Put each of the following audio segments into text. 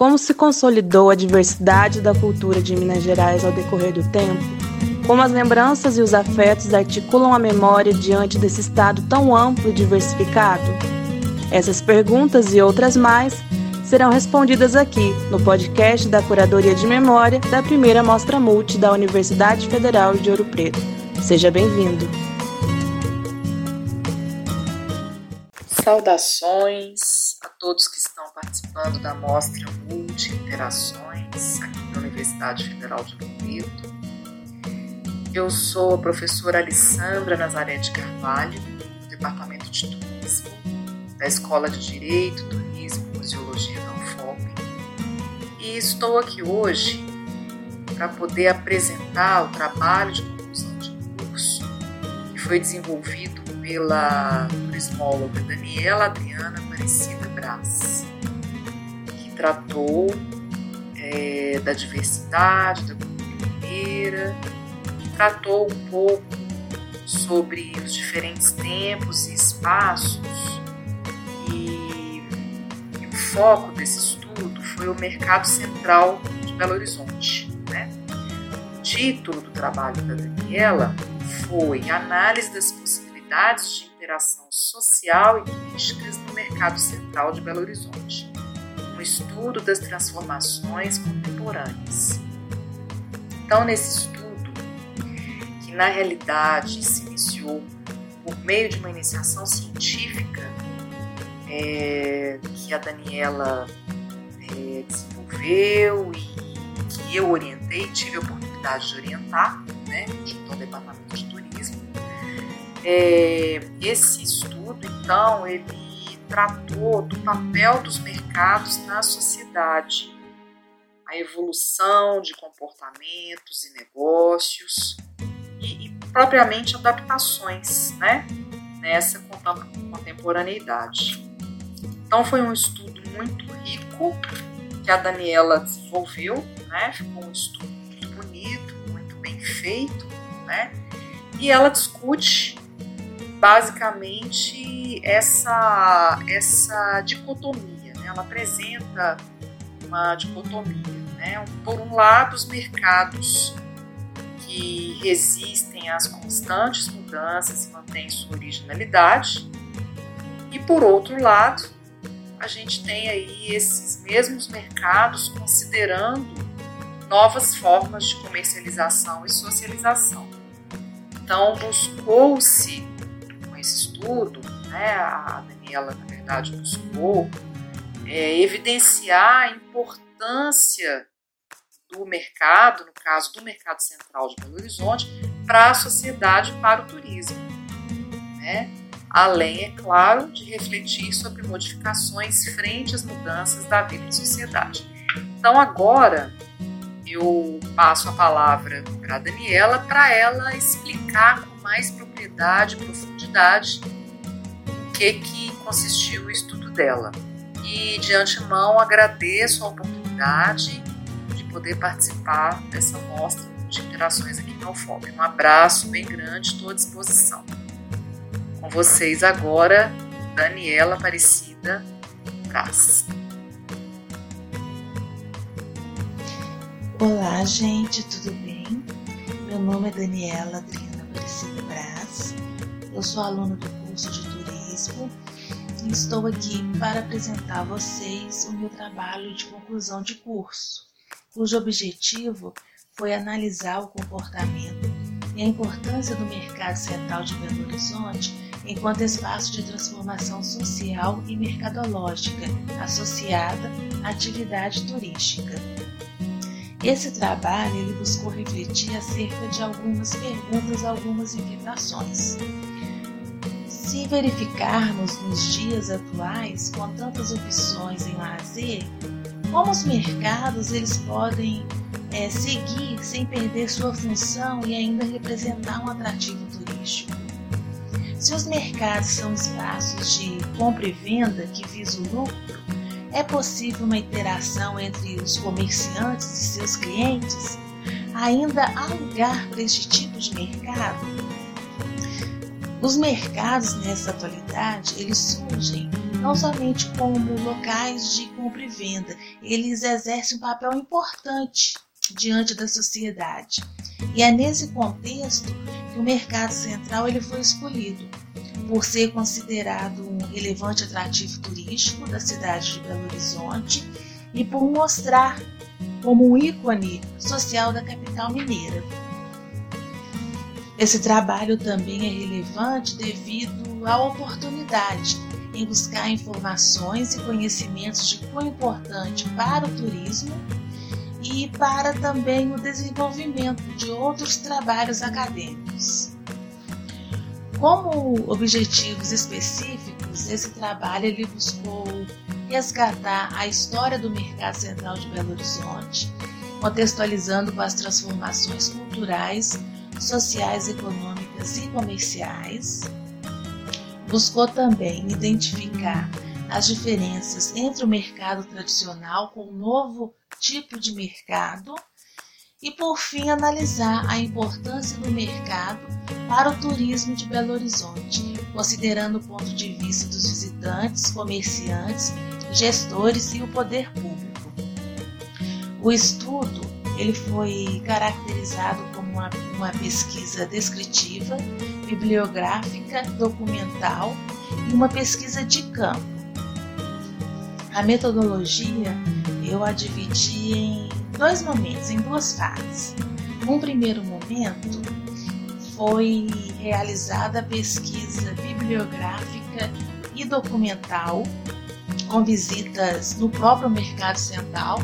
Como se consolidou a diversidade da cultura de Minas Gerais ao decorrer do tempo? Como as lembranças e os afetos articulam a memória diante desse estado tão amplo e diversificado? Essas perguntas e outras mais serão respondidas aqui no podcast da Curadoria de Memória da primeira Mostra Multi da Universidade Federal de Ouro Preto. Seja bem-vindo! Saudações a todos que estão participando da Mostra Multi Interações aqui na Universidade Federal de Ouro. Eu sou a professora Alessandra Nazaré de Carvalho, do Departamento de Turismo, da Escola de Direito, Turismo e Museologia da UFOP. E estou aqui hoje para poder apresentar o trabalho de conclusão de curso que foi desenvolvido pela turismóloga Daniela Adriana Aparecida Que tratou é, da diversidade, da cultura mineira, tratou um pouco sobre os diferentes tempos e espaços e, e o foco desse estudo foi o mercado central de Belo Horizonte. Né? O título do trabalho da Daniela foi Análise das possibilidades de interação social e turísticas no mercado central de Belo Horizonte, um estudo das transformações contemporâneas. Então, nesse estudo, que na realidade se iniciou por meio de uma iniciação científica é, que a Daniela é, desenvolveu e que eu orientei, tive a oportunidade de orientar, né, junto ao Departamento de Turismo, é, esse estudo, então, ele tratou do papel dos mercados na sociedade, a evolução de comportamentos e negócios e, e propriamente adaptações, né, nessa contemporaneidade. Então, foi um estudo muito rico que a Daniela desenvolveu, né, ficou um estudo muito bonito, muito bem feito, né, e ela discute basicamente essa, essa dicotomia. Né? Ela apresenta uma dicotomia. Né? Por um lado, os mercados que resistem às constantes mudanças e mantêm sua originalidade, e por outro lado, a gente tem aí esses mesmos mercados considerando novas formas de comercialização e socialização. Então, buscou-se esse estudo, né, a Daniela, na verdade, buscou é, evidenciar a importância do mercado, no caso do mercado central de Belo Horizonte, para a sociedade, para o turismo. Né? Além, é claro, de refletir sobre modificações frente às mudanças da vida em sociedade. Então, agora, eu passo a palavra para a Daniela para ela explicar com mais propriedade e profundidade em que, que consistiu o estudo dela. E de antemão agradeço a oportunidade de poder participar dessa mostra de interações aqui no UFOP. Um abraço bem grande, estou à disposição. Com vocês agora, Daniela Aparecida Braz. Olá, gente, tudo bem? Meu nome é Daniela Adriana Aparecida Braz, eu sou aluna do curso de turismo e estou aqui para apresentar a vocês o meu trabalho de conclusão de curso, cujo objetivo foi analisar o comportamento e a importância do mercado central de Belo Horizonte enquanto espaço de transformação social e mercadológica associada à atividade turística. Esse trabalho ele buscou refletir acerca de algumas perguntas, algumas inquietações. Se verificarmos nos dias atuais, com tantas opções em lazer, como os mercados eles podem é, seguir sem perder sua função e ainda representar um atrativo turístico? Se os mercados são espaços de compra e venda que visam lucro, é possível uma interação entre os comerciantes e seus clientes? Ainda há lugar para este tipo de mercado? Os mercados nessa atualidade, eles surgem não somente como locais de compra e venda, eles exercem um papel importante diante da sociedade. E é nesse contexto que o mercado central ele foi escolhido, por ser considerado um relevante atrativo turístico da cidade de Belo Horizonte e por mostrar como um ícone social da capital mineira. Esse trabalho também é relevante devido à oportunidade em buscar informações e conhecimentos de quão importante para o turismo e para também o desenvolvimento de outros trabalhos acadêmicos. Como objetivos específicos, esse trabalho ele buscou resgatar a história do mercado central de Belo Horizonte, contextualizando com as transformações culturais, sociais, econômicas e comerciais. Buscou também identificar as diferenças entre o mercado tradicional com o novo tipo de mercado e, por fim, analisar a importância do mercado para o turismo de Belo Horizonte, considerando o ponto de vista dos visitantes, comerciantes, gestores e o poder público. O estudo ele foi caracterizado como uma, uma pesquisa descritiva, bibliográfica, documental e uma pesquisa de campo. A metodologia eu a dividi em dois momentos, em duas fases. Num primeiro momento, foi realizada a pesquisa bibliográfica e documental, com visitas no próprio Mercado Central,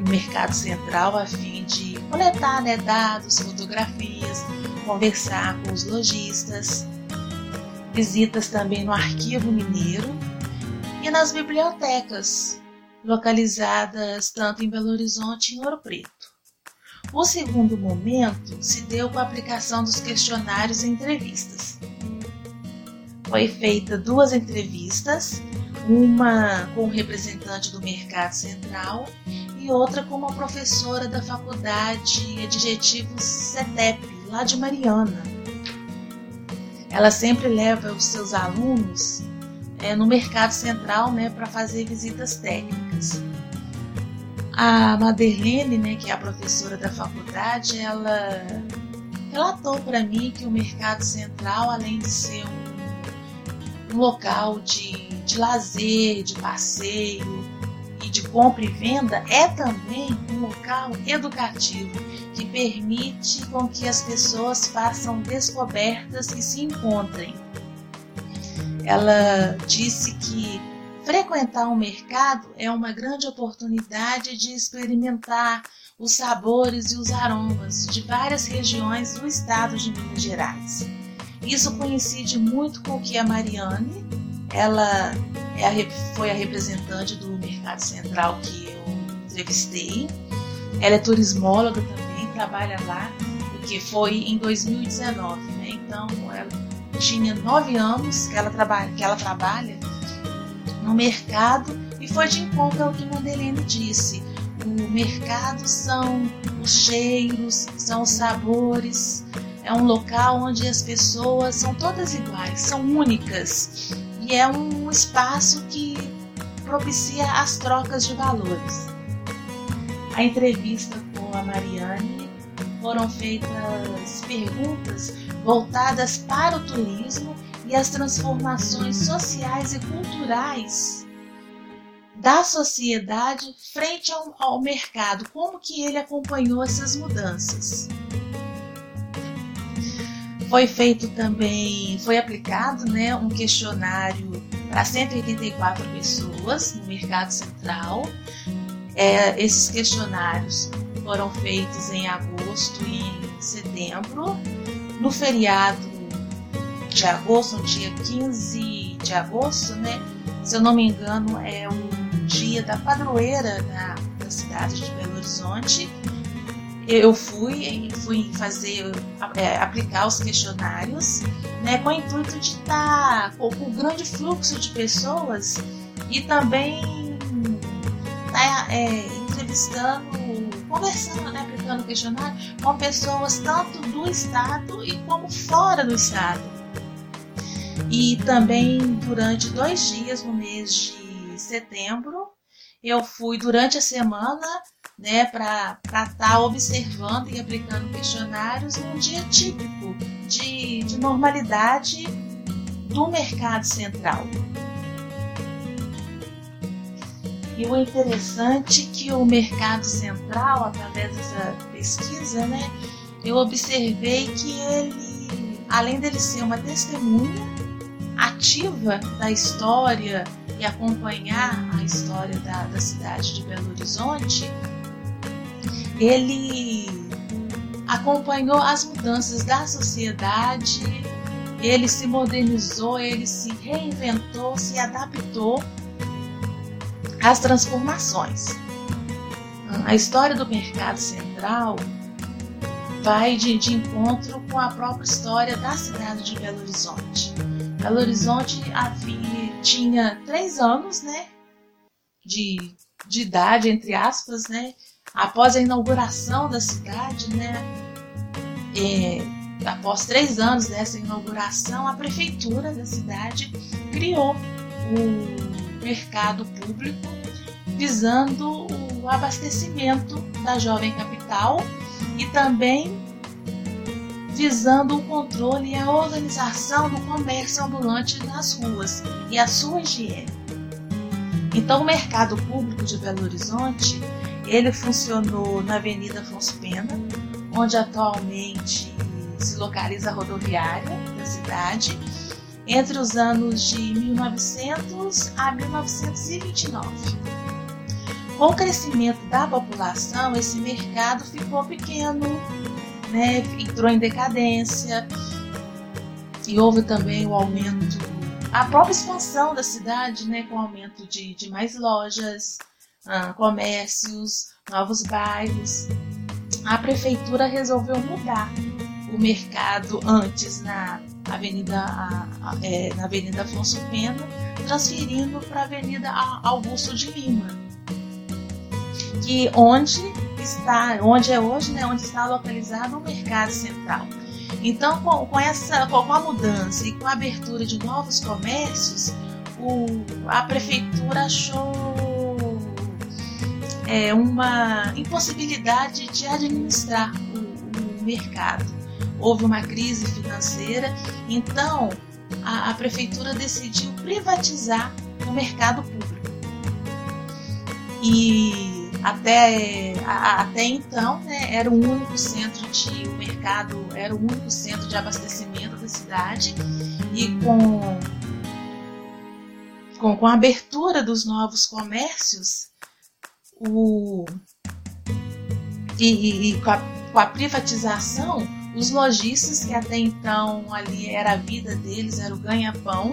no Mercado Central, a fim de coletar né, dados, fotografias, conversar com os lojistas, visitas também no Arquivo Mineiro e nas bibliotecas, localizadas tanto em Belo Horizonte e em Ouro Preto. O segundo momento se deu com a aplicação dos questionários e entrevistas. Foi feita duas entrevistas, uma com o representante do Mercado Central e outra com uma professora da Faculdade Adjetivos CETEP, lá de Mariana. Ela sempre leva os seus alunos é, no Mercado Central né, para fazer visitas técnicas. A Maderlene, né, que é a professora da faculdade, ela relatou para mim que o Mercado Central, além de ser um, um local de, de lazer, de passeio e de compra e venda, é também um local educativo que permite com que as pessoas façam descobertas e se encontrem ela disse que frequentar o um mercado é uma grande oportunidade de experimentar os sabores e os aromas de várias regiões do estado de Minas Gerais. Isso coincide muito com o que a Mariane, ela é a, foi a representante do Mercado Central que eu entrevistei. Ela é turismóloga também, trabalha lá, porque foi em 2019, né? Então ela tinha nove anos que ela trabalha, que ela trabalha no mercado e foi de encontro ao que Madeleine disse. O mercado são os cheiros, são os sabores, é um local onde as pessoas são todas iguais, são únicas e é um espaço que propicia as trocas de valores. A entrevista com a Mariane foram feitas perguntas voltadas para o turismo e as transformações sociais e culturais da sociedade frente ao, ao mercado, como que ele acompanhou essas mudanças. Foi feito também, foi aplicado né, um questionário para 184 pessoas no Mercado Central. É, esses questionários foram feitos em agosto e em setembro no feriado de agosto, no dia 15 de agosto, né? Se eu não me engano, é um dia da padroeira da, da cidade de Belo Horizonte. Eu fui, fui fazer, é, aplicar os questionários, né, com o intuito de estar com o grande fluxo de pessoas e também tá, é, entrevistando conversando, né, aplicando questionário com pessoas tanto do estado e como fora do estado. E também durante dois dias no mês de setembro, eu fui durante a semana né, para estar tá observando e aplicando questionários num dia típico de, de normalidade do mercado central. E o interessante é que o mercado central, através dessa pesquisa, né, eu observei que ele, além dele ser uma testemunha ativa da história e acompanhar a história da, da cidade de Belo Horizonte, ele acompanhou as mudanças da sociedade, ele se modernizou, ele se reinventou, se adaptou às transformações. A história do mercado central vai de, de encontro com a própria história da cidade de Belo Horizonte. Belo Horizonte havia, tinha três anos, né, de, de idade, entre aspas, né, após a inauguração da cidade, né, é, após três anos dessa inauguração, a prefeitura da cidade criou o mercado público visando o abastecimento da jovem capital e também visando o controle e a organização do comércio ambulante nas ruas e a sua higiene. Então, o mercado público de Belo Horizonte ele funcionou na Avenida Afonso Pena, onde atualmente se localiza a rodoviária da cidade, entre os anos de 1900 a 1929. Com o crescimento da população, esse mercado ficou pequeno né, entrou em decadência e houve também o aumento, a própria expansão da cidade, né, com o aumento de, de mais lojas, ah, comércios, novos bairros. A prefeitura resolveu mudar o mercado antes na Avenida, a, a, é, na Avenida Afonso Pena, transferindo para a Avenida Augusto de Lima, que onde está, onde é hoje, né, onde está localizado o mercado central. Então, com, com essa, com a mudança e com a abertura de novos comércios, o, a prefeitura achou é, uma impossibilidade de administrar o, o, mercado. Houve uma crise financeira, então a, a prefeitura decidiu privatizar o mercado público. E até, até então, né, era o único centro de o mercado, era o único centro de abastecimento da cidade e com, com, com a abertura dos novos comércios, o, e, e, e com, a, com a privatização, os lojistas que até então ali era a vida deles, era o ganha-pão,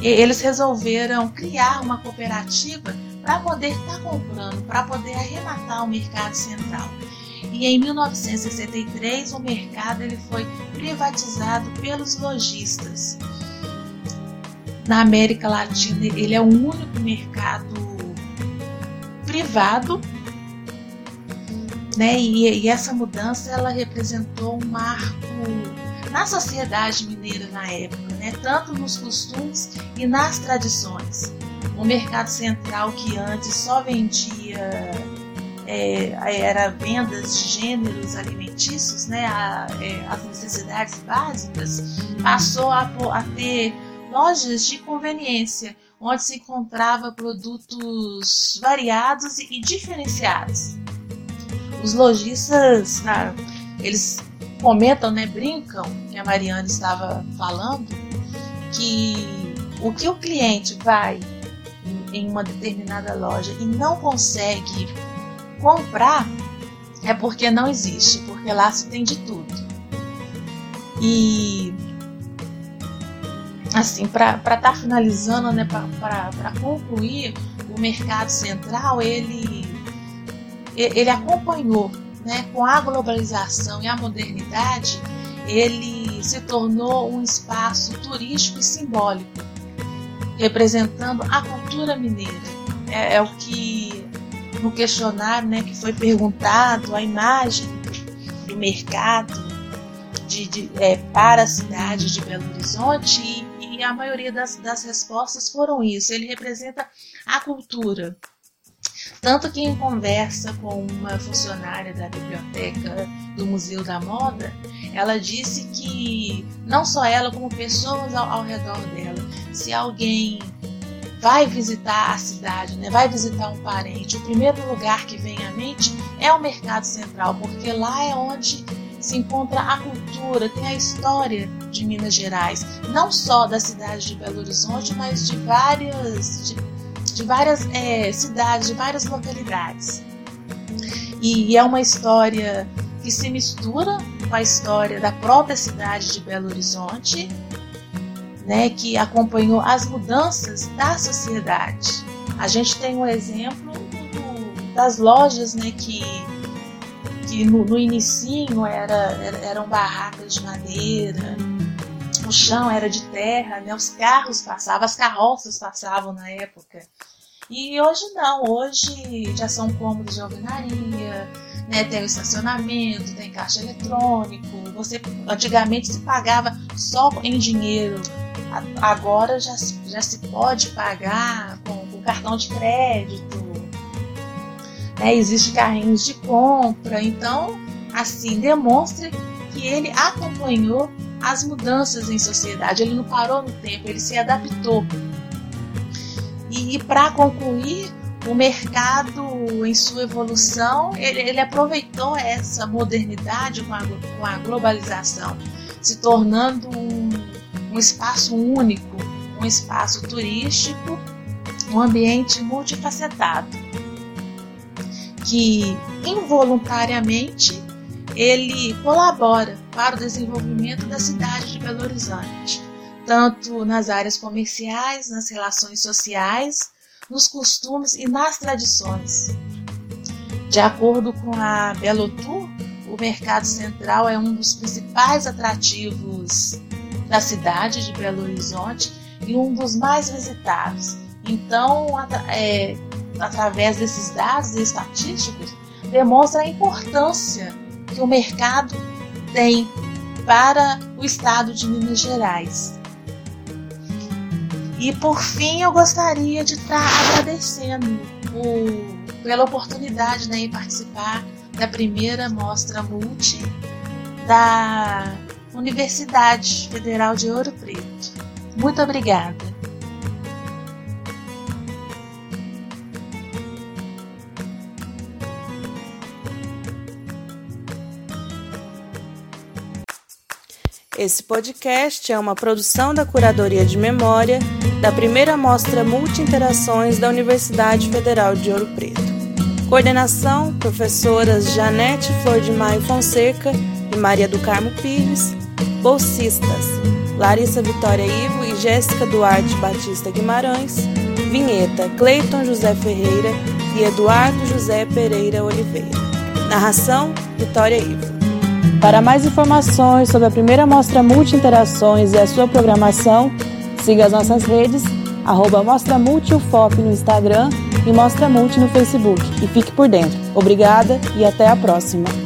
eles resolveram criar uma cooperativa para poder estar tá comprando, para poder arrematar o mercado central. E em 1963 o mercado ele foi privatizado pelos lojistas. Na América Latina ele é o único mercado privado, né? E, e essa mudança ela representou um marco na sociedade mineira na época, né? tanto nos costumes e nas tradições o mercado central que antes só vendia é, era vendas de gêneros alimentícios, né, a, é, as necessidades básicas, passou a, a ter lojas de conveniência, onde se encontrava produtos variados e, e diferenciados. Os lojistas, ah, eles comentam, né, brincam, que a Mariana estava falando, que o que o cliente vai em uma determinada loja e não consegue comprar, é porque não existe, porque lá se tem de tudo. E assim, para estar tá finalizando, né, para concluir, o mercado central ele, ele acompanhou né, com a globalização e a modernidade, ele se tornou um espaço turístico e simbólico representando a cultura mineira. É, é o que no questionário né, que foi perguntado, a imagem do mercado de, de é, para a cidade de Belo Horizonte e, e a maioria das, das respostas foram isso. Ele representa a cultura. Tanto que em conversa com uma funcionária da biblioteca do Museu da Moda, ela disse que não só ela, como pessoas ao, ao redor dela, se alguém vai visitar a cidade, né, vai visitar um parente, o primeiro lugar que vem à mente é o Mercado Central, porque lá é onde se encontra a cultura, tem a história de Minas Gerais, não só da cidade de Belo Horizonte, mas de várias, de, de várias é, cidades, de várias localidades. E, e é uma história que se mistura com a história da própria cidade de Belo Horizonte né, que acompanhou as mudanças da sociedade. A gente tem um exemplo do, das lojas né, que, que no, no inicinho era, era, eram barracas de madeira, chão era de terra, né, os carros passavam, as carroças passavam na época. E hoje não, hoje já são cômodos de alvenaria, né, tem o estacionamento, tem caixa eletrônico. Você antigamente se pagava só em dinheiro agora já, já se pode pagar com, com cartão de crédito, né? existe carrinhos de compra, então assim demonstra que ele acompanhou as mudanças em sociedade, ele não parou no tempo, ele se adaptou. E, e para concluir, o mercado em sua evolução, ele, ele aproveitou essa modernidade com a, com a globalização, se tornando um um espaço único, um espaço turístico, um ambiente multifacetado, que involuntariamente ele colabora para o desenvolvimento da cidade de Belo Horizonte, tanto nas áreas comerciais, nas relações sociais, nos costumes e nas tradições. De acordo com a Belo Tour, o mercado central é um dos principais atrativos da cidade de Belo Horizonte e um dos mais visitados. Então, é, através desses dados estatísticos, demonstra a importância que o mercado tem para o estado de Minas Gerais. E por fim, eu gostaria de estar agradecendo o, pela oportunidade né, participar da primeira mostra multi da Universidade Federal de Ouro Preto. Muito obrigada. Esse podcast é uma produção da Curadoria de Memória da primeira Mostra Multi-Interações da Universidade Federal de Ouro Preto. Coordenação: professoras Janete Flor de Maio Fonseca e Maria do Carmo Pires Bolsistas: Larissa Vitória Ivo e Jéssica Duarte Batista Guimarães. Vinheta: Cleiton José Ferreira e Eduardo José Pereira Oliveira. Narração: Vitória Ivo. Para mais informações sobre a primeira mostra Multi-Interações e a sua programação, siga as nossas redes, arroba Mostra Multi UFOP no Instagram e Mostra Multi no Facebook. E fique por dentro. Obrigada e até a próxima.